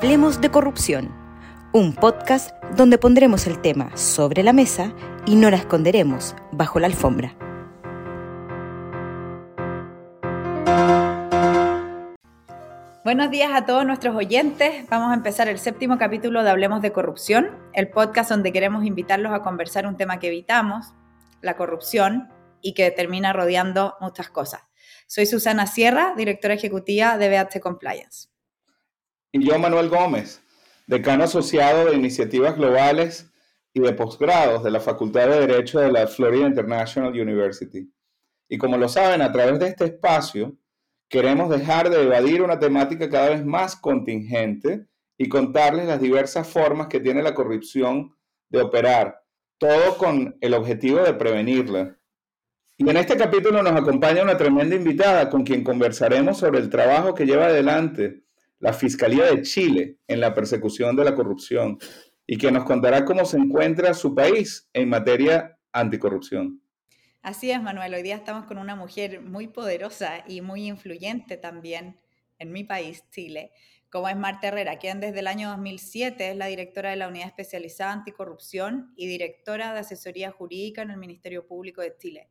Hablemos de corrupción, un podcast donde pondremos el tema sobre la mesa y no la esconderemos bajo la alfombra. Buenos días a todos nuestros oyentes. Vamos a empezar el séptimo capítulo de Hablemos de Corrupción, el podcast donde queremos invitarlos a conversar un tema que evitamos, la corrupción, y que termina rodeando muchas cosas. Soy Susana Sierra, directora ejecutiva de BH Compliance. Y yo, Manuel Gómez, decano asociado de iniciativas globales y de posgrados de la Facultad de Derecho de la Florida International University. Y como lo saben, a través de este espacio queremos dejar de evadir una temática cada vez más contingente y contarles las diversas formas que tiene la corrupción de operar, todo con el objetivo de prevenirla. Y en este capítulo nos acompaña una tremenda invitada con quien conversaremos sobre el trabajo que lleva adelante la Fiscalía de Chile en la persecución de la corrupción y que nos contará cómo se encuentra su país en materia anticorrupción. Así es, Manuel. Hoy día estamos con una mujer muy poderosa y muy influyente también en mi país, Chile, como es Marta Herrera, quien desde el año 2007 es la directora de la Unidad Especializada Anticorrupción y directora de Asesoría Jurídica en el Ministerio Público de Chile.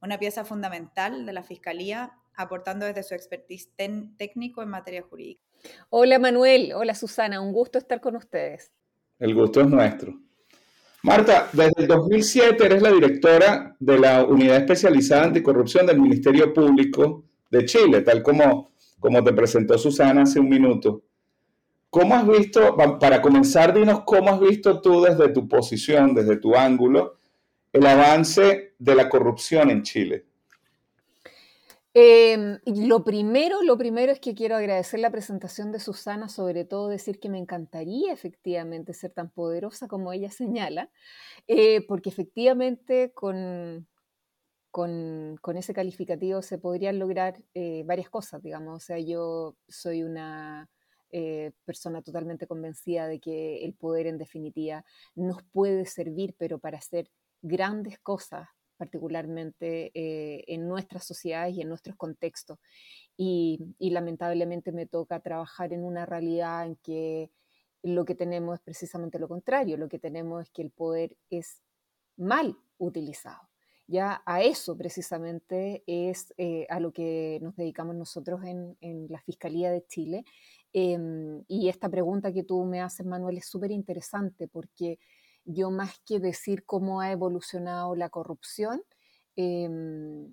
Una pieza fundamental de la Fiscalía, aportando desde su expertise técnico en materia jurídica. Hola Manuel, hola Susana, un gusto estar con ustedes. El gusto es nuestro. Marta, desde el 2007 eres la directora de la Unidad Especializada Anticorrupción del Ministerio Público de Chile, tal como, como te presentó Susana hace un minuto. ¿Cómo has visto, para comenzar, dinos cómo has visto tú desde tu posición, desde tu ángulo, el avance de la corrupción en Chile? Em, lo primero, lo primero es que quiero agradecer la presentación de Susana, sobre todo decir que me encantaría efectivamente ser tan poderosa como ella señala, eh, porque efectivamente con, con, ese calificativo se podrían lograr eh, varias cosas, digamos. O sea, yo soy una eh, persona totalmente convencida de que el poder en definitiva nos puede servir, pero para hacer grandes cosas particularmente eh, en nuestras sociedades y en nuestros contextos. Y, lamentablemente me toca trabajar en una realidad en que lo que tenemos es precisamente lo contrario, lo que tenemos es que el poder es mal utilizado. Ya a eso precisamente es eh, a lo que nos dedicamos nosotros en, la Fiscalía de Chile. Em, y esta pregunta que tú me haces, Manuel, es súper interesante porque yo más que decir cómo ha evolucionado la corrupción, em,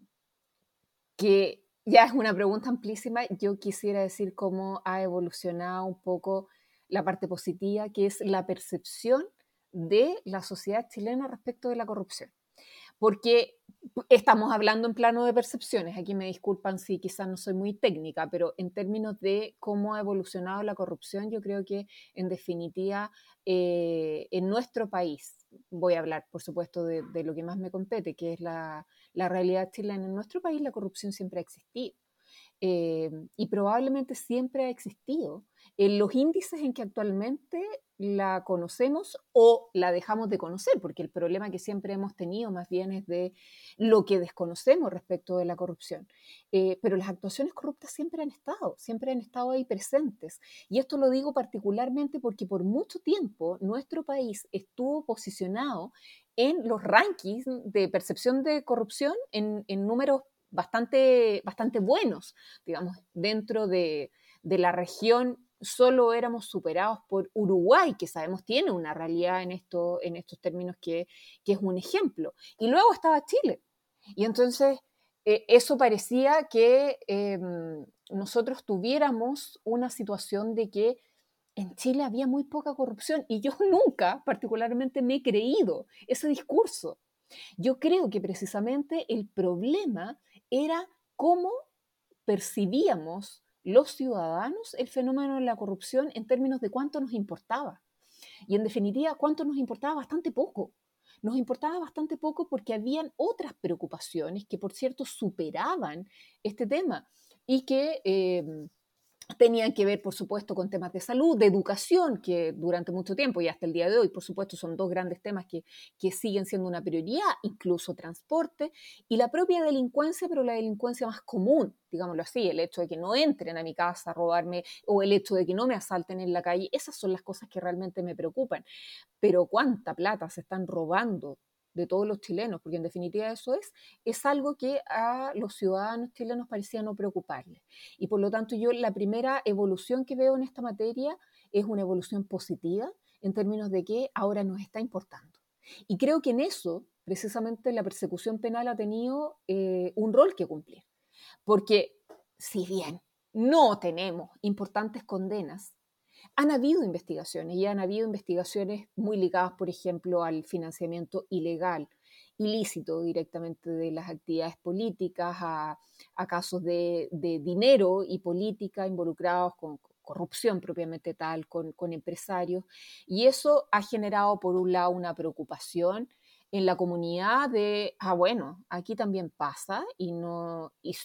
que ya es una pregunta amplísima, yo quisiera decir cómo ha evolucionado un poco la parte positiva, que es la percepción de la sociedad chilena respecto de la corrupción. Porque estamos hablando en plano de percepciones. Aquí me disculpan si quizás no soy muy técnica, pero en términos de cómo ha evolucionado la corrupción, yo creo que en definitiva eh, en nuestro país, voy a hablar por supuesto de, lo que más me compete, que es la, la realidad chilena, en nuestro país la corrupción siempre ha existido. Eh, y probablemente siempre ha existido. En los índices en que actualmente la conocemos o la dejamos de conocer, porque el problema que siempre hemos tenido más bien es de lo que desconocemos respecto de la corrupción. Eh, pero las actuaciones corruptas siempre han estado, siempre han estado ahí presentes. Y esto lo digo particularmente porque por mucho tiempo nuestro país estuvo posicionado en los rankings de percepción de corrupción en, en números bastante, bastante buenos, digamos, dentro de, la región solo éramos superados por Uruguay, que sabemos tiene una realidad en, esto, en estos términos que, es un ejemplo. Y luego estaba Chile. Y entonces eh, eso parecía que em, nosotros tuviéramos una situación de que en Chile había muy poca corrupción y yo nunca particularmente me he creído ese discurso. Yo creo que precisamente el problema era cómo percibíamos los ciudadanos el fenómeno de la corrupción en términos de cuánto nos importaba. Y en definitiva, cuánto nos importaba bastante poco. Nos importaba bastante poco porque habían otras preocupaciones que, por cierto, superaban este tema y que em, tenían que ver, por supuesto, con temas de salud, de educación, que durante mucho tiempo y hasta el día de hoy, por supuesto, son dos grandes temas que, que, siguen siendo una prioridad, incluso transporte, y la propia delincuencia, pero la delincuencia más común, digámoslo así, el hecho de que no entren a mi casa a robarme o el hecho de que no me asalten en la calle, esas son las cosas que realmente me preocupan. Pero cuánta plata se están robando de todos los chilenos, porque en definitiva eso es, es algo que a los ciudadanos chilenos parecía no preocuparles. Y por lo tanto yo la primera evolución que veo en esta materia es una evolución positiva en términos de que ahora nos está importando. Y creo que en eso, precisamente, la persecución penal ha tenido eh, un rol que cumplir. Porque si bien no tenemos importantes condenas, han habido investigaciones y han habido investigaciones muy ligadas, por ejemplo, al financiamiento ilegal, ilícito directamente de las actividades políticas, a, casos de, dinero y política involucrados con corrupción propiamente tal, con, con empresarios. Y eso ha generado, por un lado, una preocupación en la comunidad de, ah, bueno, aquí también pasa y no, y,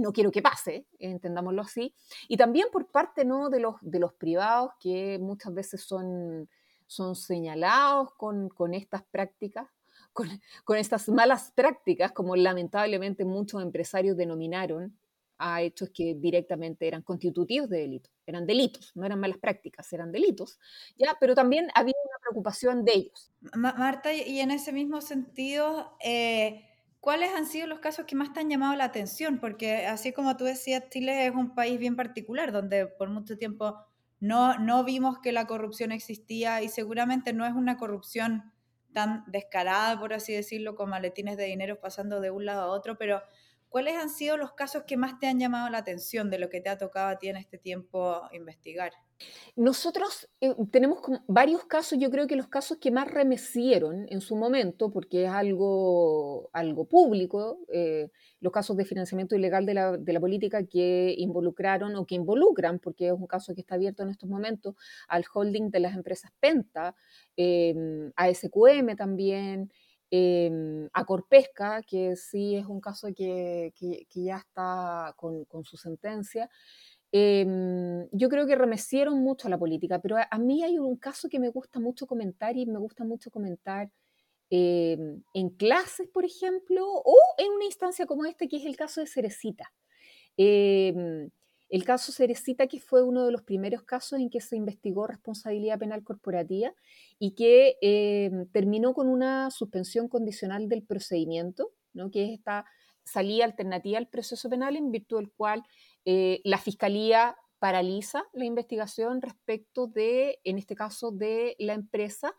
no quiero que pase, entendámoslo así. Y también por parte ¿no? de, los, de los privados que muchas veces son, son señalados con, con estas prácticas, con, con, estas malas prácticas, como lamentablemente muchos empresarios denominaron a hechos que directamente eran constitutivos de delitos, eran delitos, no eran malas prácticas, eran delitos, ya, pero también había preocupación de ellos. Marta, y en ese mismo sentido, eh, ¿cuáles han sido los casos que más te han llamado la atención? Porque así como tú decías, Chile es un país bien particular, donde por mucho tiempo no, no vimos que la corrupción existía y seguramente no es una corrupción tan descarada, por así decirlo, con maletines de dinero pasando de un lado a otro, pero ¿Cuáles han sido los casos que más te han llamado la atención de lo que te ha tocado a ti en este tiempo investigar? Nosotros eh, tenemos varios casos, yo creo que los casos que más remecieron en su momento, porque es algo, algo público, eh, los casos de financiamiento ilegal de la, de la, política que involucraron o que involucran, porque es un caso que está abierto en estos momentos, al holding de las empresas Penta, eh, a SQM también, eh, a Corpesca, que sí es un caso que, que, ya está con, con su sentencia. Em, yo creo que remecieron mucho a la política, pero a, mí hay un caso que me gusta mucho comentar y me gusta mucho comentar em, en clases, por ejemplo, o en una instancia como esta, que es el caso de Cerecita. Eh, el caso Cerecita, que fue uno de los primeros casos en que se investigó responsabilidad penal corporativa y que terminó con una suspensión condicional del procedimiento, ¿no? que es esta salida alternativa al proceso penal en virtud del cual eh, la Fiscalía paraliza la investigación respecto de, en este caso, de la empresa,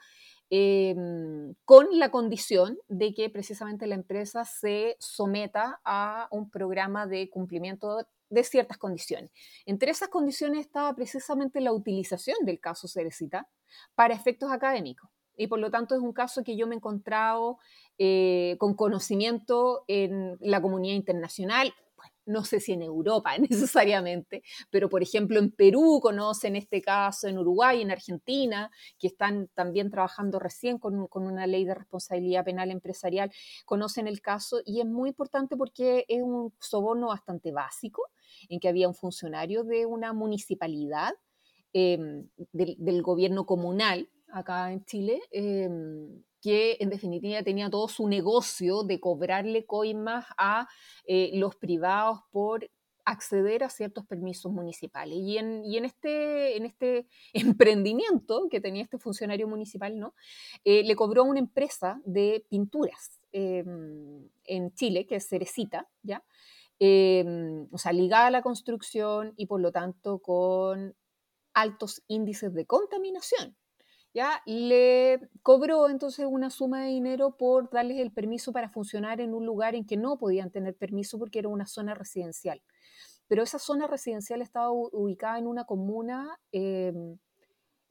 em, con la condición de que precisamente la empresa se someta a un programa de cumplimiento de ciertas condiciones. Entre esas condiciones estaba precisamente la utilización del caso Cerecita para efectos académicos. Y por lo tanto es un caso que yo me he encontrado eh, con conocimiento en la comunidad internacional, no sé si en Europa necesariamente, pero por ejemplo en Perú conocen este caso, en Uruguay, en Argentina, que están también trabajando recién con, con, una ley de responsabilidad penal empresarial, conocen el caso y es muy importante porque es un soborno bastante básico, en que había un funcionario de una municipalidad, em, del, gobierno comunal acá en Chile, em, que en definitiva tenía todo su negocio de cobrarle coimas a eh, los privados por acceder a ciertos permisos municipales. Y en, y en, este, en este emprendimiento que tenía este funcionario municipal, ¿no? Eh, le cobró a una empresa de pinturas em, en Chile, que es Cerecita, ¿ya? Em, o sea, ligada a la construcción y por lo tanto con altos índices de contaminación. ¿Ya? Le cobró entonces una suma de dinero por darles el permiso para funcionar en un lugar en que no podían tener permiso porque era una zona residencial. Pero esa zona residencial estaba ubicada en una comuna, em,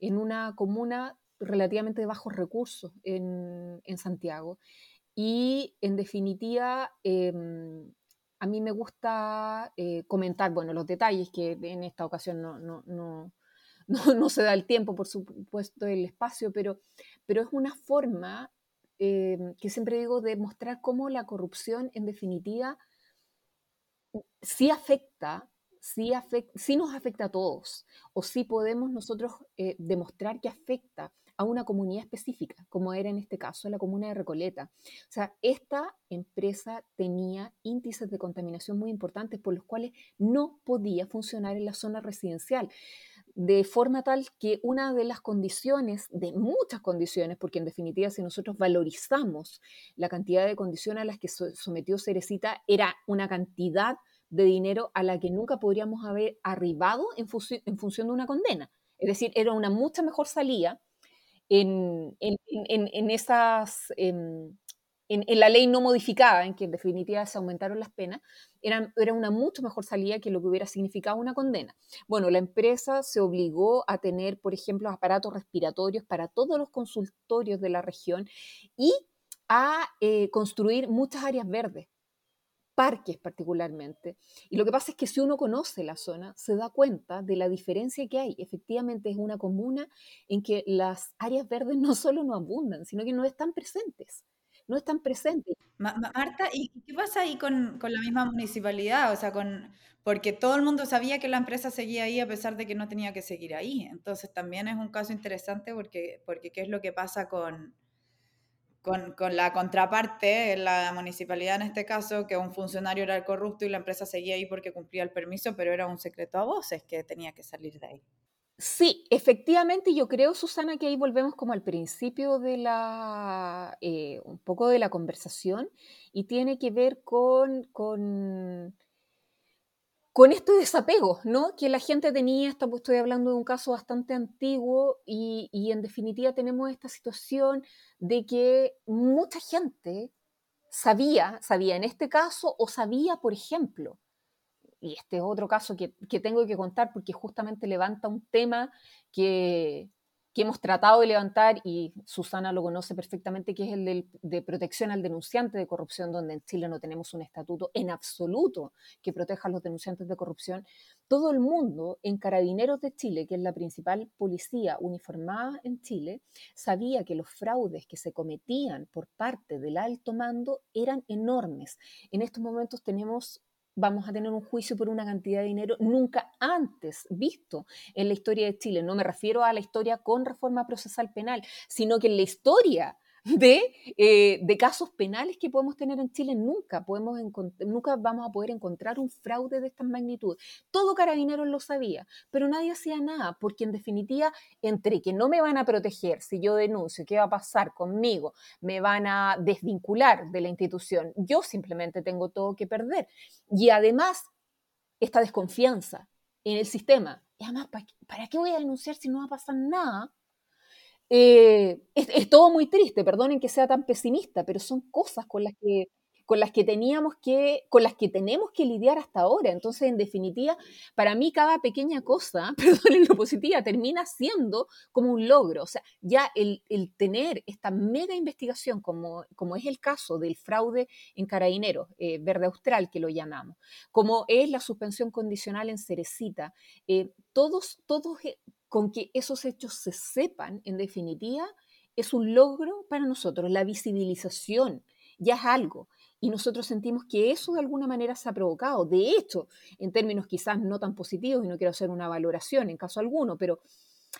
en una comuna relativamente de bajos recursos en, en Santiago. Y en definitiva, em, a mí me gusta eh, comentar, bueno, los detalles que en esta ocasión no, no, no, no, se da el tiempo, por supuesto, el espacio, pero, pero es una forma eh, que siempre digo de mostrar cómo la corrupción en definitiva sí afecta, sí, nos afecta a todos o sí podemos nosotros eh, demostrar que afecta a una comunidad específica, como era en este caso la comuna de Recoleta. O sea, esta empresa tenía índices de contaminación muy importantes por los cuales no podía funcionar en la zona residencial de forma tal que una de las condiciones, de muchas condiciones, porque en definitiva si nosotros valorizamos la cantidad de condiciones a las que sometió Cerecita, era una cantidad de dinero a la que nunca podríamos haber arribado en, función de una condena. Es decir, era una mucha mejor salida en, esas... En, la ley no modificada, en que en definitiva se aumentaron las penas, era, era, una mucho mejor salida que lo que hubiera significado una condena. Bueno, la empresa se obligó a tener, por ejemplo, aparatos respiratorios para todos los consultorios de la región y a eh, construir muchas áreas verdes parques particularmente. Y lo que pasa es que si uno conoce la zona, se da cuenta de la diferencia que hay. Efectivamente es una comuna en que las áreas verdes no solo no abundan, sino que no están presentes. No están presentes. Marta, ¿y qué pasa ahí con, con, la misma municipalidad? O sea, con, porque todo el mundo sabía que la empresa seguía ahí a pesar de que no tenía que seguir ahí. Entonces también es un caso interesante porque, porque ¿qué es lo que pasa con, con, con, la contraparte, la municipalidad en este caso, que un funcionario era el corrupto y la empresa seguía ahí porque cumplía el permiso, pero era un secreto a voces que tenía que salir de ahí. Sí, efectivamente, yo creo, Susana, que ahí volvemos como al principio de la, eh, un poco de la conversación y tiene que ver con, con con este desapego, ¿no? Que la gente tenía, estoy hablando de un caso bastante antiguo y, en definitiva tenemos esta situación de que mucha gente sabía, sabía en este caso o sabía, por ejemplo, y este es otro caso que, que tengo que contar porque justamente levanta un tema que, que hemos tratado de levantar, y Susana lo conoce perfectamente, que es el de protección al denunciante de corrupción, donde en Chile no tenemos un estatuto en absoluto que proteja a los denunciantes de corrupción. Todo el mundo en Carabineros de Chile, que es la principal policía uniformada en Chile, sabía que los fraudes que se cometían por parte del alto mando eran enormes. En estos momentos tenemos vamos a tener un juicio por una cantidad de dinero nunca antes visto en la historia de Chile. No me refiero a la historia con reforma procesal penal, sino que en la historia eh, de, casos penales que podemos tener en Chile, nunca, podemos nunca vamos a poder encontrar un fraude de esta magnitud. Todo carabinero lo sabía, pero nadie hacía nada, porque en definitiva, entre que no me van a proteger si yo denuncio, qué va a pasar conmigo, me van a desvincular de la institución, yo simplemente tengo todo que perder. Y además, esta desconfianza en el sistema. Y además, ¿para qué voy a denunciar si no va a pasar nada? Eh, es, todo muy triste, perdonen que sea tan pesimista, pero son cosas con las que con las que teníamos que, con las que tenemos que lidiar hasta ahora. Entonces, en definitiva, para mí cada pequeña cosa, perdonen lo positiva, termina siendo como un logro. O sea, ya el, tener esta mega investigación, como, como es el caso del fraude en Carabineros, eh, Verde Austral, que lo llamamos, como es la suspensión condicional en Cerecita, eh, todos, todos, con que esos hechos se sepan, en definitiva, es un logro para nosotros. La visibilización ya es algo. Y nosotros sentimos que eso de alguna manera se ha provocado. De hecho, en términos quizás no tan positivos, y no quiero hacer una valoración en caso alguno, pero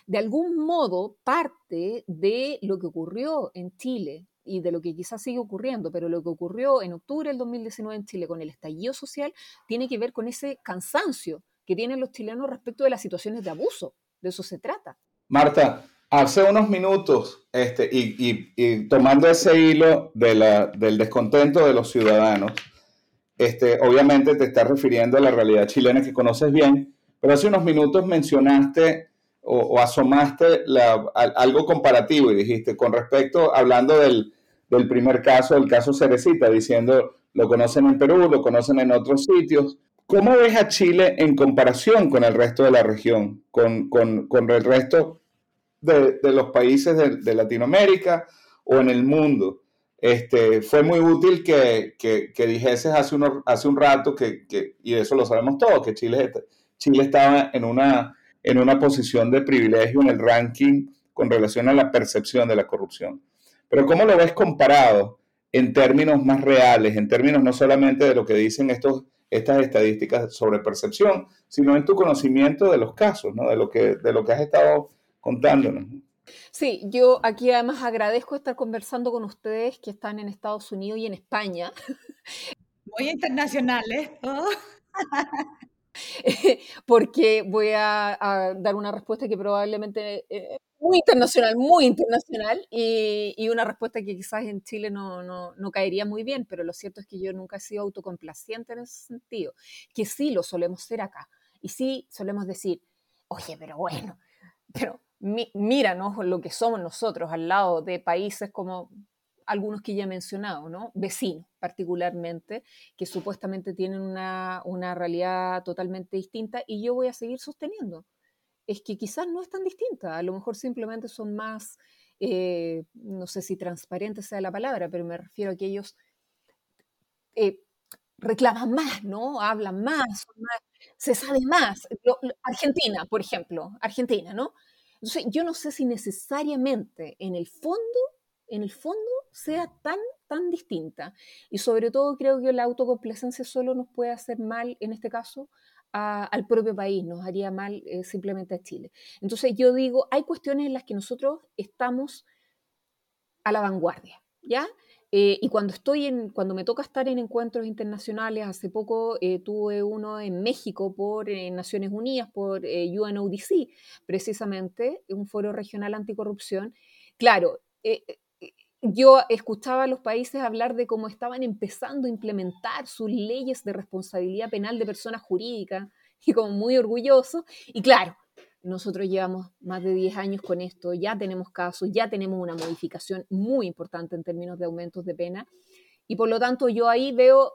de algún modo parte de lo que ocurrió en Chile y de lo que quizás sigue ocurriendo, pero lo que ocurrió en octubre del 2019 en Chile con el estallido social tiene que ver con ese cansancio que tienen los chilenos respecto de las situaciones de abuso eso se trata. Marta, hace unos minutos, este, y, tomando ese hilo de la, del descontento de los ciudadanos, este, obviamente te estás refiriendo a la realidad chilena que conoces bien, pero hace unos minutos mencionaste o, asomaste algo comparativo y dijiste, con respecto, hablando del, del primer caso, el caso Cerecita, diciendo, lo conocen en Perú, lo conocen en otros sitios, ¿Cómo ves a Chile en comparación con el resto de la región, con, el resto de, los países de, Latinoamérica o en el mundo? Este, fue muy útil que, que, dijeses hace, hace un rato, que, y eso lo sabemos todos, que Chile, Chile estaba en una, en una posición de privilegio en el ranking con relación a la percepción de la corrupción. Pero ¿cómo lo ves comparado en términos más reales, en términos no solamente de lo que dicen estos estas estadísticas sobre percepción, sino en tu conocimiento de los casos, ¿no? de, lo que, de lo que has estado contándonos. Sí, yo aquí además agradezco estar conversando con ustedes que están en Estados Unidos y en España. Muy internacionales. Oh. porque voy a, dar una respuesta que probablemente es eh, muy internacional, muy internacional, y, una respuesta que quizás en Chile no, no, caería muy bien, pero lo cierto es que yo nunca he sido autocomplaciente en ese sentido, que sí lo solemos ser acá, y sí solemos decir, oye, pero bueno, pero míranos lo que somos nosotros al lado de países como algunos que ya he mencionado, ¿no? Vecinos particularmente, que supuestamente tienen una, realidad totalmente distinta y yo voy a seguir sosteniendo. Es que quizás no es tan distinta, a lo mejor simplemente son más, eh, no sé si transparente sea la palabra, pero me refiero a que ellos eh, reclaman más, ¿no? Hablan más, se sabe más. Argentina, por ejemplo, Argentina, ¿no? Entonces, yo no sé si necesariamente en el fondo, en el fondo sea tan, tan distinta. Y sobre todo creo que la autocomplacencia solo nos puede hacer mal, en este caso, al propio país, nos haría mal eh, simplemente a Chile. Entonces yo digo, hay cuestiones en las que nosotros estamos a la vanguardia, ¿ya? Eh, y cuando estoy en, cuando me toca estar en encuentros internacionales, hace poco eh, tuve uno en México por Naciones Unidas, por UNODC, precisamente, un foro regional anticorrupción. Claro, yo escuchaba a los países hablar de cómo estaban empezando a implementar sus leyes de responsabilidad penal de personas jurídicas y como muy orgullosos. Y claro, nosotros llevamos más de 10 años con esto, ya tenemos casos, ya tenemos una modificación muy importante en términos de aumentos de pena. Y por lo tanto yo ahí veo,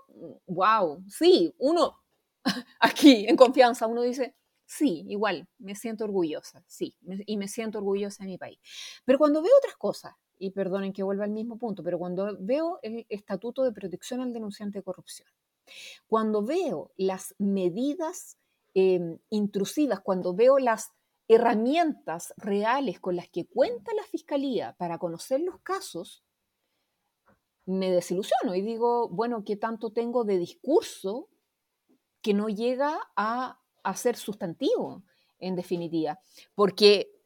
wow, sí, uno aquí en confianza, uno dice, sí, igual, me siento orgullosa, sí, y me siento orgullosa de mi país. Pero cuando veo otras cosas, y perdonen que vuelva al mismo punto, pero cuando veo el Estatuto de Protección al Denunciante de Corrupción, cuando veo las medidas em, intrusivas, cuando veo las herramientas reales con las que cuenta la Fiscalía para conocer los casos, me desilusiono y digo, bueno, ¿qué tanto tengo de discurso que no llega a, a ser sustantivo, en definitiva? Porque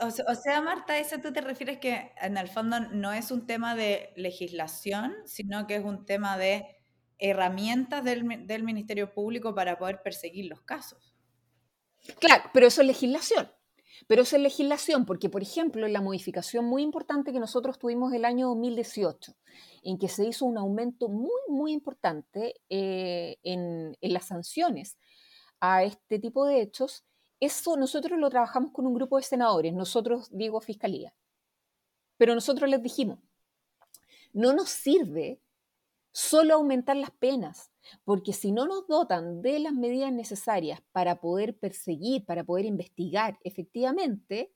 o, sea, Marta, eso tú te refieres que en el fondo no es un tema de legislación, sino que es un tema de herramientas del, del Ministerio Público para poder perseguir los casos. Claro, pero eso es legislación. Pero eso es legislación, porque, por ejemplo, la modificación muy importante que nosotros tuvimos el año 2018, en que se hizo un aumento muy, muy importante eh, en, en, las sanciones a este tipo de hechos, eso nosotros lo trabajamos con un grupo de senadores, nosotros digo fiscalía. Pero nosotros les dijimos, no nos sirve solo aumentar las penas, porque si no nos dotan de las medidas necesarias para poder perseguir, para poder investigar efectivamente,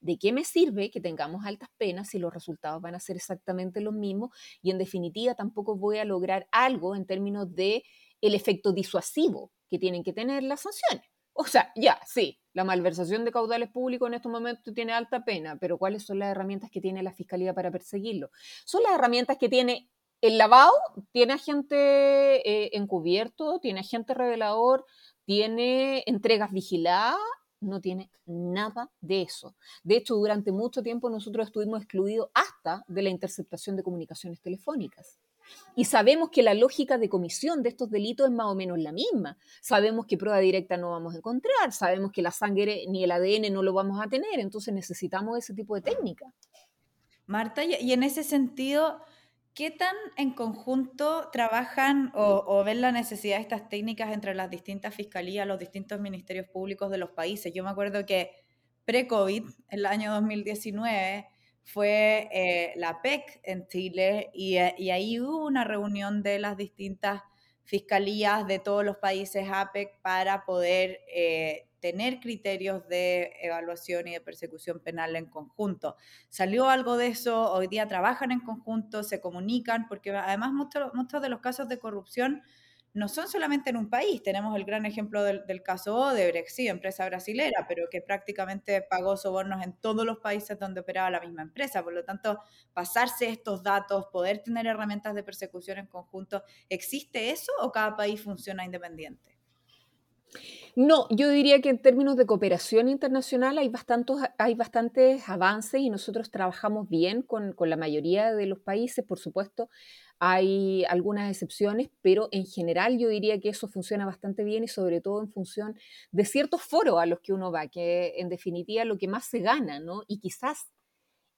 ¿de qué me sirve que tengamos altas penas si los resultados van a ser exactamente los mismos? Y en definitiva tampoco voy a lograr algo en términos de el efecto disuasivo que tienen que tener las sanciones. O sea, ya, sí, la malversación de caudales públicos en estos momentos tiene alta pena, pero ¿cuáles son las herramientas que tiene la Fiscalía para perseguirlo? Son las herramientas que tiene el lavado, tiene agente eh, encubierto, tiene agente revelador, tiene entregas vigiladas, no tiene nada de eso. De hecho, durante mucho tiempo nosotros estuvimos excluidos hasta de la interceptación de comunicaciones telefónicas. Y sabemos que la lógica de comisión de estos delitos es más o menos la misma. Sabemos que prueba directa no vamos a encontrar, sabemos que la sangre ni el ADN no lo vamos a tener, entonces necesitamos ese tipo de técnica. Marta, y en ese sentido, ¿qué tan en conjunto trabajan o, ven la necesidad de estas técnicas entre las distintas fiscalías, los distintos ministerios públicos de los países? Yo me acuerdo que pre-COVID, el año 2019, fue eh, la PEC en Chile eh, y, ahí hubo una reunión de las distintas fiscalías de todos los países APEC para poder eh, tener criterios de evaluación y de persecución penal en conjunto. ¿Salió algo de eso? Hoy día trabajan en conjunto, se comunican, porque además muchos, muchos de los casos de corrupción no son solamente en un país. Tenemos el gran ejemplo del, caso Odebrecht, sí, empresa brasilera, pero que prácticamente pagó sobornos en todos los países donde operaba la misma empresa. Por lo tanto, pasarse estos datos, poder tener herramientas de persecución en conjunto, ¿existe eso o cada país funciona independiente? No, yo diría que en términos de cooperación internacional hay bastantes, avances y nosotros trabajamos bien con, la mayoría de los países, por supuesto. Hay algunas excepciones, pero en general yo diría que eso funciona bastante bien y sobre todo en función de ciertos foros a los que uno va, que en definitiva lo que más se gana, ¿no? Y quizás,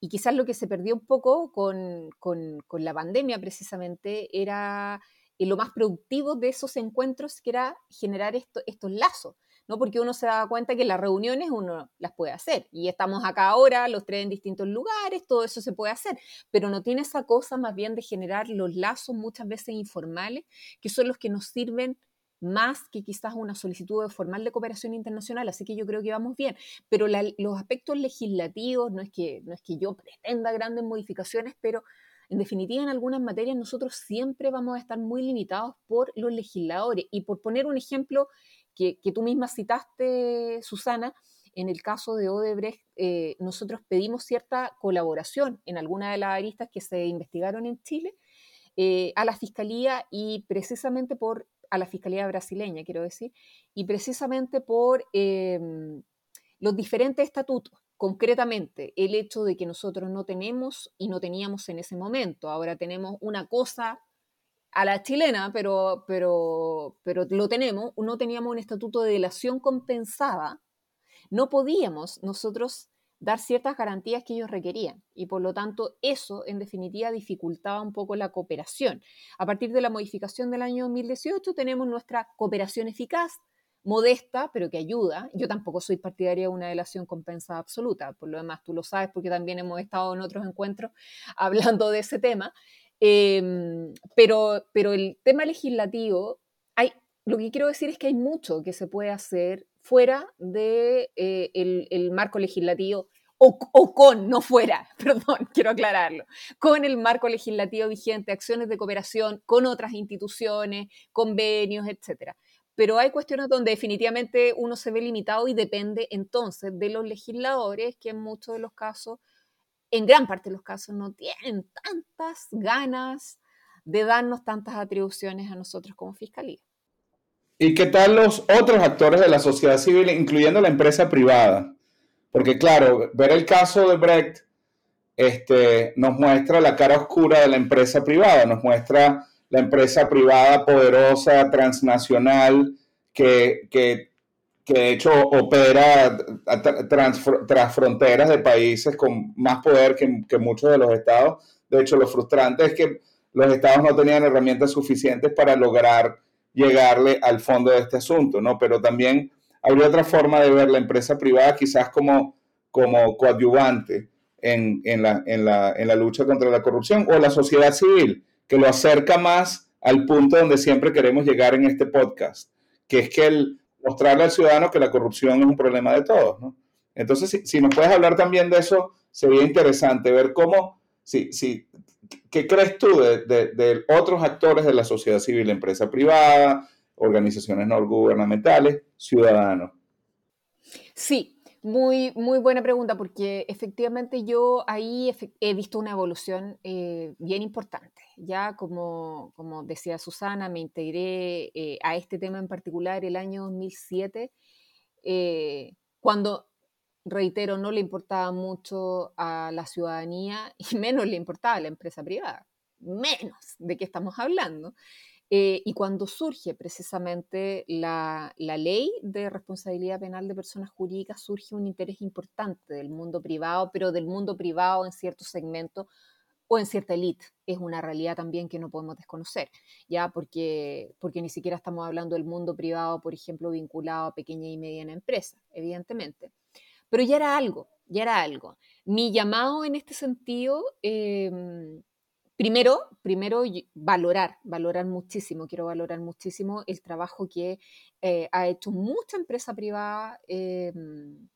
y quizás lo que se perdió un poco con, con, la pandemia precisamente era y lo más productivo de esos encuentros que era generar estos lazos, ¿no? Porque uno se da cuenta que las reuniones uno las puede hacer y estamos acá ahora, los tres en distintos lugares, todo eso se puede hacer, pero no tiene esa cosa más bien de generar los lazos muchas veces informales, que son los que nos sirven más que quizás una solicitud formal de cooperación internacional, así que yo creo que vamos bien. Pero los aspectos legislativos, no es, que, no es que yo pretenda grandes modificaciones, pero en definitiva, en algunas materias nosotros siempre vamos a estar muy limitados por los legisladores. Y por poner un ejemplo que, tú misma citaste, Susana, en el caso de Odebrecht, eh, nosotros pedimos cierta colaboración en algunas de las aristas que se investigaron en Chile eh, a la Fiscalía y precisamente por, a la Fiscalía brasileña, quiero decir, y precisamente por em, los diferentes estatutos concretamente el hecho de que nosotros no tenemos y no teníamos en ese momento, ahora tenemos una cosa a la chilena, pero, pero, pero lo tenemos, no teníamos un estatuto de delación compensada, no podíamos nosotros dar ciertas garantías que ellos requerían y por lo tanto eso en definitiva dificultaba un poco la cooperación. A partir de la modificación del año 2018 tenemos nuestra cooperación eficaz, modesta, pero que ayuda. Yo tampoco soy partidaria de una delación compensada absoluta, por lo demás tú lo sabes porque también hemos estado en otros encuentros hablando de ese tema. Em, pero, pero el tema legislativo, hay, lo que quiero decir es que hay mucho que se puede hacer fuera del de, eh, el, marco legislativo o, o, con, no fuera, perdón, quiero aclararlo, con el marco legislativo vigente, acciones de cooperación con otras instituciones, convenios, etcétera. Pero hay cuestiones donde definitivamente uno se ve limitado y depende entonces de los legisladores que en muchos de los casos, en gran parte de los casos, no tienen tantas ganas de darnos tantas atribuciones a nosotros como fiscalía. ¿Y qué tal los otros actores de la sociedad civil, incluyendo la empresa privada? Porque claro, ver el caso de Brecht este, nos muestra la cara oscura de la empresa privada, nos muestra la empresa privada poderosa, transnacional, que, que, que de hecho opera tras fronteras de países con más poder que, que muchos de los estados. De hecho, lo frustrante es que los estados no tenían herramientas suficientes para lograr llegarle al fondo de este asunto, ¿no? Pero también habría otra forma de ver la empresa privada quizás como, como coadyuvante en, en, la, en, la, en la lucha contra la corrupción o la sociedad civil que lo acerca más al punto donde siempre queremos llegar en este podcast, que es que el mostrarle al ciudadano que la corrupción es un problema de todos, ¿no? Entonces, si, si nos puedes hablar también de eso, sería interesante ver cómo, si, si, ¿qué crees tú de, de, otros actores de la sociedad civil, empresa privada, organizaciones no gubernamentales, ciudadanos? Sí, muy, muy buena pregunta, porque efectivamente yo ahí he visto una evolución eh, bien importante. Ya como, como decía Susana, me integré eh, a este tema en particular el año 2007, eh, cuando, reitero, no le importaba mucho a la ciudadanía y menos le importaba a la empresa privada, menos de qué estamos hablando. Eh, y cuando surge precisamente la, ley de responsabilidad penal de personas jurídicas, surge un interés importante del mundo privado, pero del mundo privado en cierto segmento o en cierta élite. Es una realidad también que no podemos desconocer, ya porque, porque ni siquiera estamos hablando del mundo privado, por ejemplo, vinculado a pequeña y mediana empresa, evidentemente. Pero ya era algo, ya era algo. Mi llamado en este sentido em, Primero, primero valorar, valorar muchísimo, quiero valorar muchísimo el trabajo que eh, ha hecho mucha empresa privada em,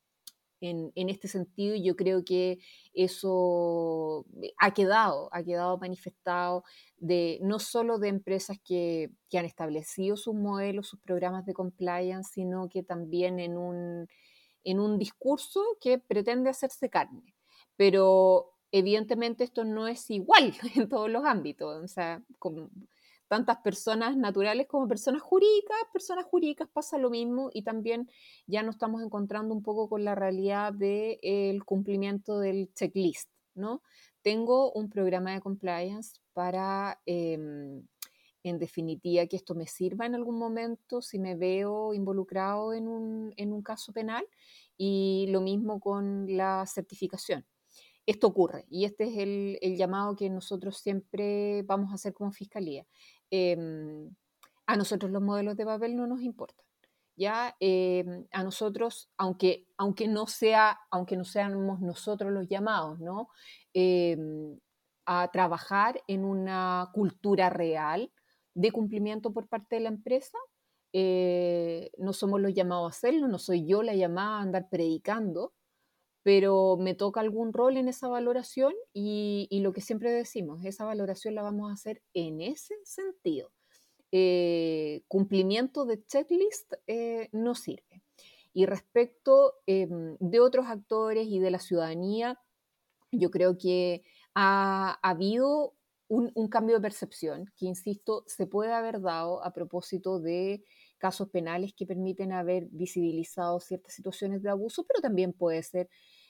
en, este sentido yo creo que eso ha quedado, ha quedado manifestado de no solo de empresas que, que han establecido sus modelos, sus programas de compliance, sino que también en un, en un discurso que pretende hacerse carne. Pero evidentemente esto no es igual en todos los ámbitos. O sea, con tantas personas naturales como personas jurídicas, personas jurídicas pasa lo mismo y también ya nos estamos encontrando un poco con la realidad del cumplimiento del checklist, ¿no? Tengo un programa de compliance para, em, en definitiva, que esto me sirva en algún momento si me veo involucrado en un, en un caso penal y lo mismo con la certificación esto ocurre y este es el, llamado que nosotros siempre vamos a hacer como fiscalía. Em, a nosotros los modelos de papel no nos importan. Ya em, a nosotros, aunque, aunque, no sea, aunque no seamos nosotros los llamados, ¿no? Em, a trabajar en una cultura real de cumplimiento por parte de la empresa, eh, no somos los llamados a hacerlo, no soy yo la llamada a andar predicando, pero me toca algún rol en esa valoración y, lo que siempre decimos, esa valoración la vamos a hacer en ese sentido. Eh, cumplimiento de checklist eh, no sirve. Y respecto em, de otros actores y de la ciudadanía, yo creo que ha, habido un, un, cambio de percepción que, insisto, se puede haber dado a propósito de casos penales que permiten haber visibilizado ciertas situaciones de abuso, pero también puede ser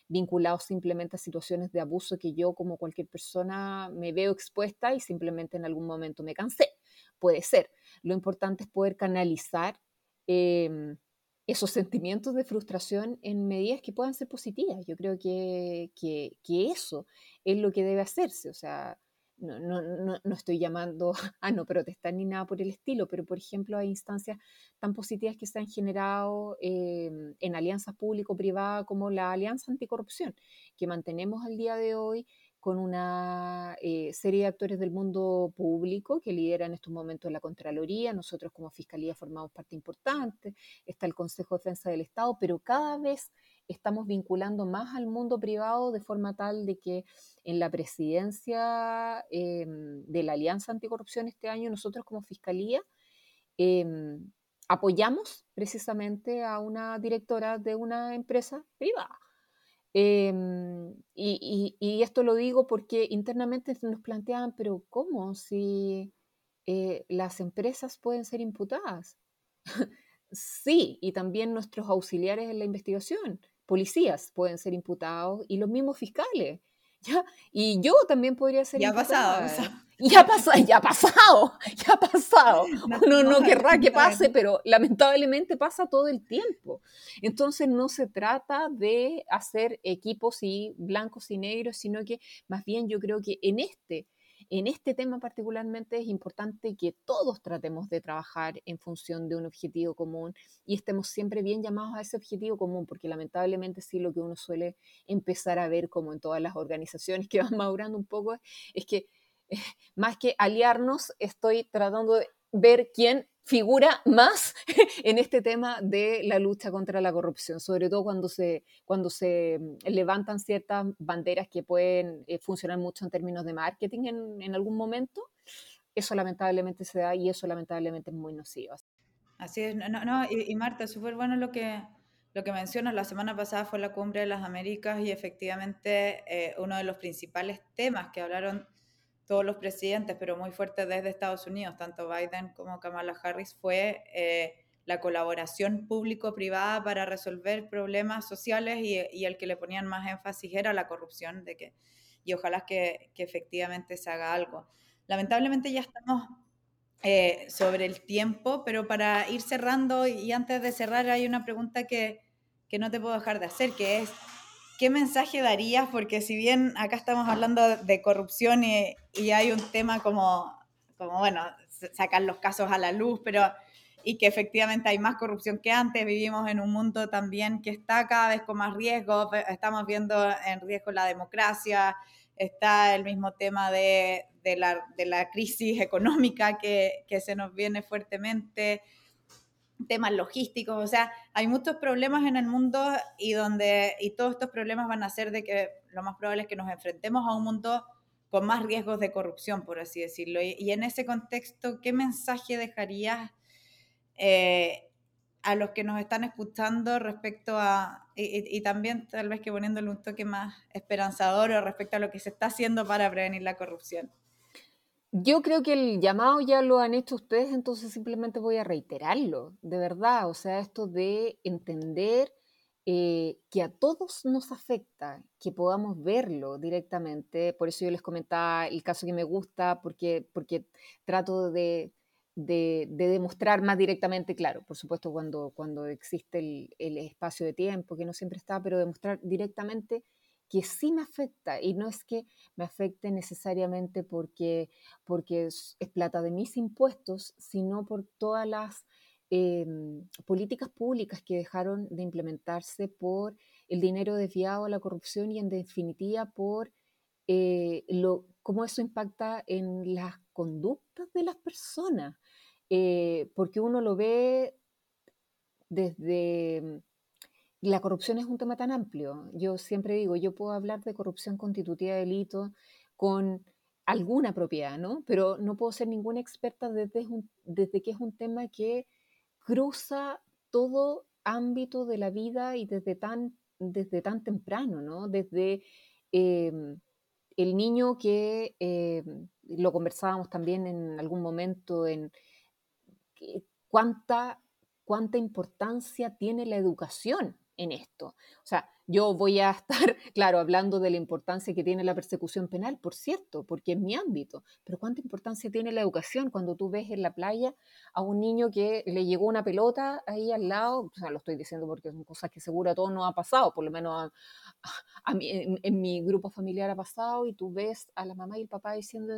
vinculado simplemente a situaciones de abuso que yo como cualquier persona me veo expuesta y simplemente en algún momento me cansé. Puede ser. Lo importante es poder canalizar em, esos sentimientos de frustración en medidas que puedan ser positivas. Yo creo que, que, que eso es lo que debe hacerse. O sea, no, no, no, no, estoy llamando a no protestar ni nada por el estilo, pero por ejemplo hay instancias tan positivas que se han generado em, en alianzas público-privadas como la Alianza Anticorrupción, que mantenemos al día de hoy con una eh, serie de actores del mundo público que lideran en estos momentos la Contraloría, nosotros como Fiscalía formamos parte importante, está el Consejo de Defensa del Estado, pero cada vez estamos vinculando más al mundo privado de forma tal de que en la presidencia em, de la Alianza Anticorrupción este año, nosotros como Fiscalía em, apoyamos precisamente a una directora de una empresa privada. Em, y, esto lo digo porque internamente nos planteaban, pero ¿cómo si eh, las empresas pueden ser imputadas? sí, y también nuestros auxiliares en la investigación policías pueden ser imputados y los mismos fiscales. ¿ya? Y yo también podría ser ya pasado, ya ha pasado, ya ha pasado, ya pasado. Uno no, querrá que pase, pero lamentablemente pasa todo el tiempo. Entonces no se trata de hacer equipos y blancos y negros, sino que más bien yo creo que en este en este tema particularmente es importante que todos tratemos de trabajar en función de un objetivo común y estemos siempre bien llamados a ese objetivo común, porque lamentablemente sí lo que uno suele empezar a ver como en todas las organizaciones que van madurando un poco es que más que aliarnos, estoy tratando de ver quién figura más en este tema de la lucha contra la corrupción, sobre todo cuando se, cuando se mm, levantan ciertas banderas que pueden eh, funcionar mucho en términos de marketing en, en, algún momento. Eso lamentablemente se da y eso lamentablemente es muy nocivo. Así es, no, no, y, y Marta, súper bueno lo que, lo que mencionas. La semana pasada fue la cumbre de las Américas y efectivamente eh, uno de los principales temas que hablaron todos los presidentes, pero muy fuerte desde Estados Unidos, tanto Biden como Kamala Harris, fue eh, la colaboración público-privada para resolver problemas sociales y, el que le ponían más énfasis era la corrupción, de que, y ojalá que, que efectivamente se haga algo. Lamentablemente ya estamos eh, sobre el tiempo, pero para ir cerrando y antes de cerrar hay una pregunta que, que no te puedo dejar de hacer, que es, ¿qué mensaje darías? Porque si bien acá estamos hablando de corrupción y, y hay un tema como, como, bueno, sacar los casos a la luz, pero y que efectivamente hay más corrupción que antes, vivimos en un mundo también que está cada vez con más riesgos, estamos viendo en riesgo la democracia, está el mismo tema de, de, la, de la, crisis económica que, que, se nos viene fuertemente. Temas logísticos, o sea, hay muchos problemas en el mundo y donde y todos estos problemas van a hacer de que lo más probable es que nos enfrentemos a un mundo con más riesgos de corrupción, por así decirlo. Y, en ese contexto, ¿qué mensaje dejarías eh, a los que nos están escuchando respecto a, y, también tal vez que poniéndole un toque más esperanzador respecto a lo que se está haciendo para prevenir la corrupción? Yo creo que el llamado ya lo han hecho ustedes, entonces simplemente voy a reiterarlo, de verdad, o sea, esto de entender eh, que a todos nos afecta, que podamos verlo directamente, por eso yo les comentaba el caso que me gusta, porque, porque trato de, de, demostrar más directamente, claro, por supuesto cuando, cuando existe el, el, espacio de tiempo, que no siempre está, pero demostrar directamente que sí me afecta y no es que me afecte necesariamente porque, porque es, plata de mis impuestos, sino por todas las em, políticas públicas que dejaron de implementarse por el dinero desviado a la corrupción y en definitiva por eh, cómo eso impacta en las conductas de las personas. Eh, porque uno lo ve desde... La corrupción es un tema tan amplio. Yo siempre digo, yo puedo hablar de corrupción constitutiva de delito con alguna propiedad, ¿no? Pero no puedo ser ninguna experta desde, desde que es un tema que cruza todo ámbito de la vida y desde tan, desde tan temprano, ¿no? Desde em, el niño que, em, lo conversábamos también en algún momento en cuánta, cuánta importancia tiene la educación en esto. O sea, yo voy a estar, claro, hablando de la importancia que tiene la persecución penal, por cierto, porque es mi ámbito, pero cuánta importancia tiene la educación cuando tú ves en la playa a un niño que le llegó una pelota ahí al lado, o sea, lo estoy diciendo porque son cosas que seguro a todos no ha pasado, por lo menos a, mí, en, mi grupo familiar ha pasado, y tú ves a la mamá y el papá diciendo,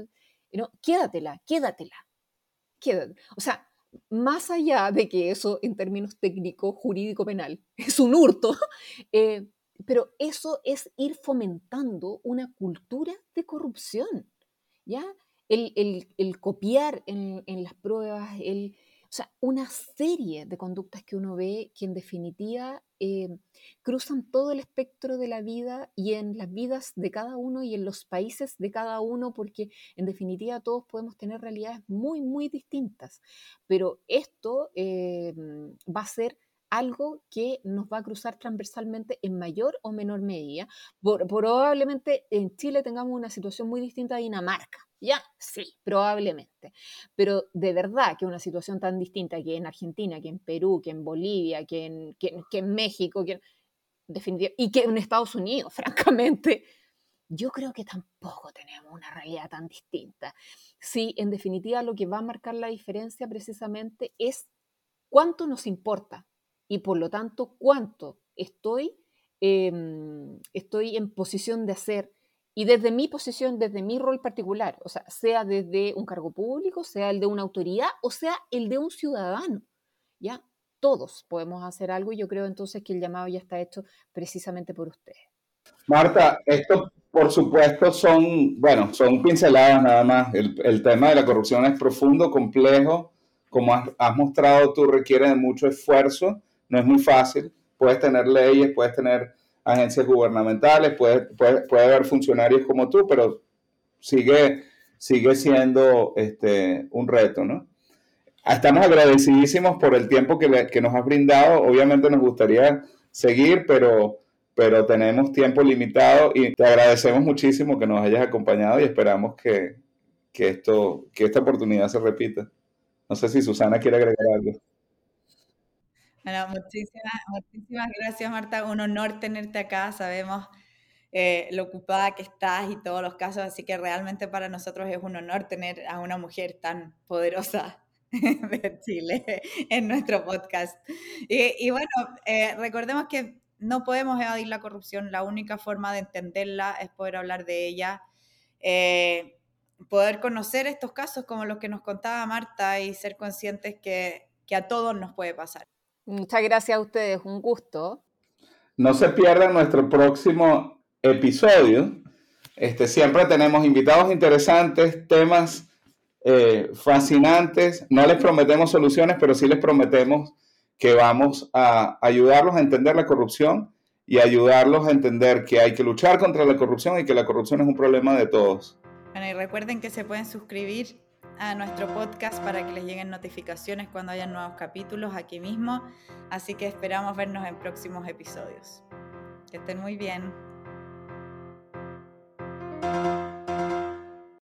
no, quédatela, quédatela, quédatela. O sea, más allá de que eso en términos técnicos, jurídico, penal, es un hurto, eh, pero eso es ir fomentando una cultura de corrupción, ¿ya? El, copiar en, en, las pruebas, el, o sea, una serie de conductas que uno ve que en definitiva eh, cruzan todo el espectro de la vida y en las vidas de cada uno y en los países de cada uno, porque en definitiva todos podemos tener realidades muy, muy distintas. Pero esto eh, va a ser algo que nos va a cruzar transversalmente en mayor o menor medida. probablemente en Chile tengamos una situación muy distinta a Dinamarca. ¿Ya? Sí, probablemente. Pero de verdad que una situación tan distinta que en Argentina, que en Perú, que en Bolivia, que en, que, en México, que y que en Estados Unidos, francamente, yo creo que tampoco tenemos una realidad tan distinta. Sí, en definitiva lo que va a marcar la diferencia precisamente es cuánto nos importa y por lo tanto cuánto estoy, em, estoy en posición de hacer y desde mi posición, desde mi rol particular, o sea, sea desde un cargo público, sea el de una autoridad o sea el de un ciudadano, ¿ya? Todos podemos hacer algo y yo creo entonces que el llamado ya está hecho precisamente por ustedes. Marta, esto por supuesto son, bueno, son pinceladas nada más. El, el tema de la corrupción es profundo, complejo. Como has, has mostrado, tú requiere de mucho esfuerzo no es muy fácil. Puedes tener leyes, puedes tener agencias gubernamentales, puede, puede, haber funcionarios como tú, pero sigue, sigue siendo este, un reto, ¿no? Estamos agradecidísimos por el tiempo que, que nos has brindado. Obviamente nos gustaría seguir, pero, pero tenemos tiempo limitado y te agradecemos muchísimo que nos hayas acompañado y esperamos que, que, esto, que esta oportunidad se repita. No sé si Susana quiere agregar algo. Bueno, muchísimas, muchísimas gracias, Marta. Un honor tenerte acá. Sabemos eh, lo ocupada que estás y todos los casos, así que realmente para nosotros es un honor tener a una mujer tan poderosa de Chile en nuestro podcast. Y, bueno, eh, recordemos que no podemos evadir la corrupción, la única forma de entenderla es poder hablar de ella, eh, poder conocer estos casos como los que nos contaba Marta y ser conscientes que, que a todos nos puede pasar. Muchas gracias a ustedes, un gusto. No se pierdan nuestro próximo episodio. Este, siempre tenemos invitados interesantes, temas eh, fascinantes. No les prometemos soluciones, pero sí les prometemos que vamos a ayudarlos a entender la corrupción y ayudarlos a entender que hay que luchar contra la corrupción y que la corrupción es un problema de todos. Bueno, y recuerden que se pueden suscribir a nuestro podcast para que les lleguen notificaciones cuando haya nuevos capítulos aquí mismo. Así que esperamos vernos en próximos episodios. Que estén muy bien.